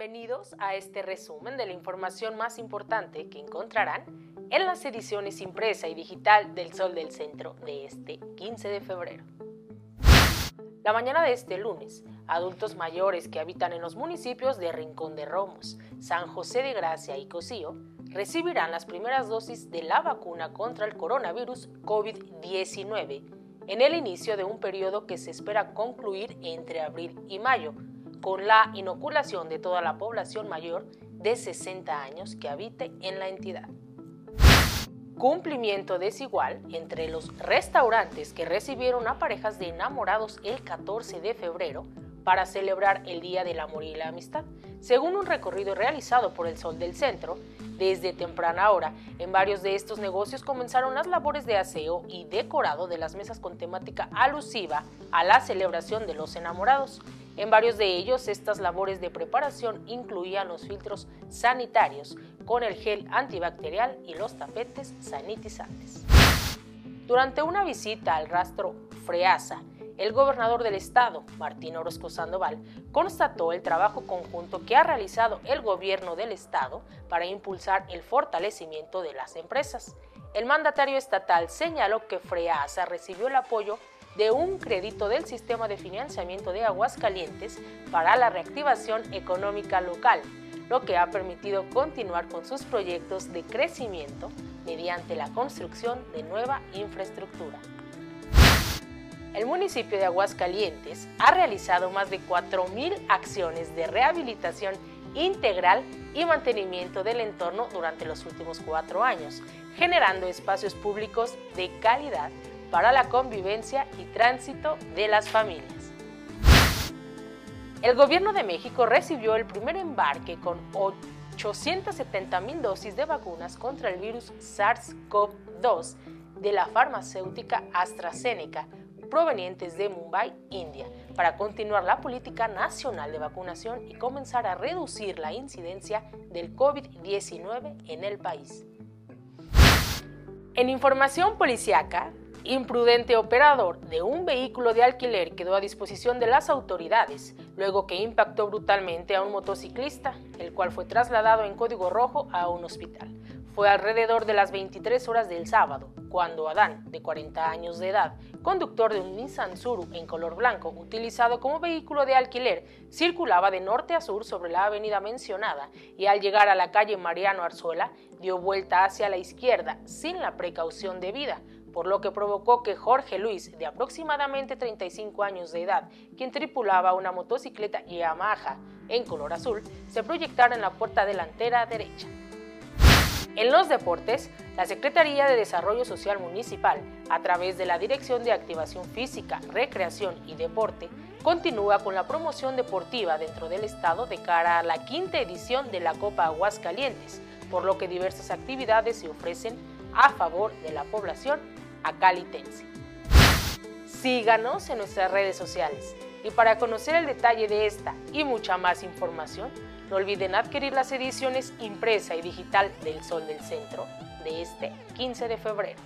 Bienvenidos a este resumen de la información más importante que encontrarán en las ediciones impresa y digital del Sol del Centro de este 15 de febrero. La mañana de este lunes, adultos mayores que habitan en los municipios de Rincón de Romos, San José de Gracia y Cocío recibirán las primeras dosis de la vacuna contra el coronavirus COVID-19 en el inicio de un periodo que se espera concluir entre abril y mayo, con la inoculación de toda la población mayor de 60 años que habite en la entidad. Cumplimiento desigual entre los restaurantes que recibieron a parejas de enamorados el 14 de febrero para celebrar el Día del Amor y la Amistad, según un recorrido realizado por el Sol del Centro. Desde temprana hora, en varios de estos negocios comenzaron las labores de aseo y decorado de las mesas con temática alusiva a la celebración de los enamorados, en varios de ellos, estas labores de preparación incluían los filtros sanitarios con el gel antibacterial y los tapetes sanitizantes. Durante una visita al rastro Freasa, el gobernador del estado, Martín Orozco Sandoval, constató el trabajo conjunto que ha realizado el gobierno del estado para impulsar el fortalecimiento de las empresas. El mandatario estatal señaló que Freasa recibió el apoyo de un crédito del sistema de financiamiento de Aguascalientes para la reactivación económica local, lo que ha permitido continuar con sus proyectos de crecimiento mediante la construcción de nueva infraestructura. El municipio de Aguascalientes ha realizado más de 4.000 acciones de rehabilitación integral y mantenimiento del entorno durante los últimos cuatro años, generando espacios públicos de calidad para la convivencia y tránsito de las familias. El gobierno de México recibió el primer embarque con 870 mil dosis de vacunas contra el virus SARS-CoV-2 de la farmacéutica AstraZeneca, provenientes de Mumbai, India, para continuar la política nacional de vacunación y comenzar a reducir la incidencia del COVID-19 en el país. En información policiaca, imprudente operador de un vehículo de alquiler quedó a disposición de las autoridades luego que impactó brutalmente a un motociclista, el cual fue trasladado en código rojo a un hospital. Fue alrededor de las 23 horas del sábado, cuando Adán, de 40 años de edad, conductor de un Nissan Suru en color blanco utilizado como vehículo de alquiler, circulaba de norte a sur sobre la avenida mencionada y al llegar a la calle Mariano Arzuela dio vuelta hacia la izquierda sin la precaución debida, por lo que provocó que Jorge Luis, de aproximadamente 35 años de edad, quien tripulaba una motocicleta Yamaha en color azul, se proyectara en la puerta delantera derecha. En los deportes, la Secretaría de Desarrollo Social Municipal, a través de la Dirección de Activación Física, Recreación y Deporte, continúa con la promoción deportiva dentro del estado de cara a la quinta edición de la Copa Aguascalientes, por lo que diversas actividades se ofrecen a favor de la población acalitense. Síganos en nuestras redes sociales y para conocer el detalle de esta y mucha más información, no olviden adquirir las ediciones impresa y digital del Sol del Centro de este 15 de febrero.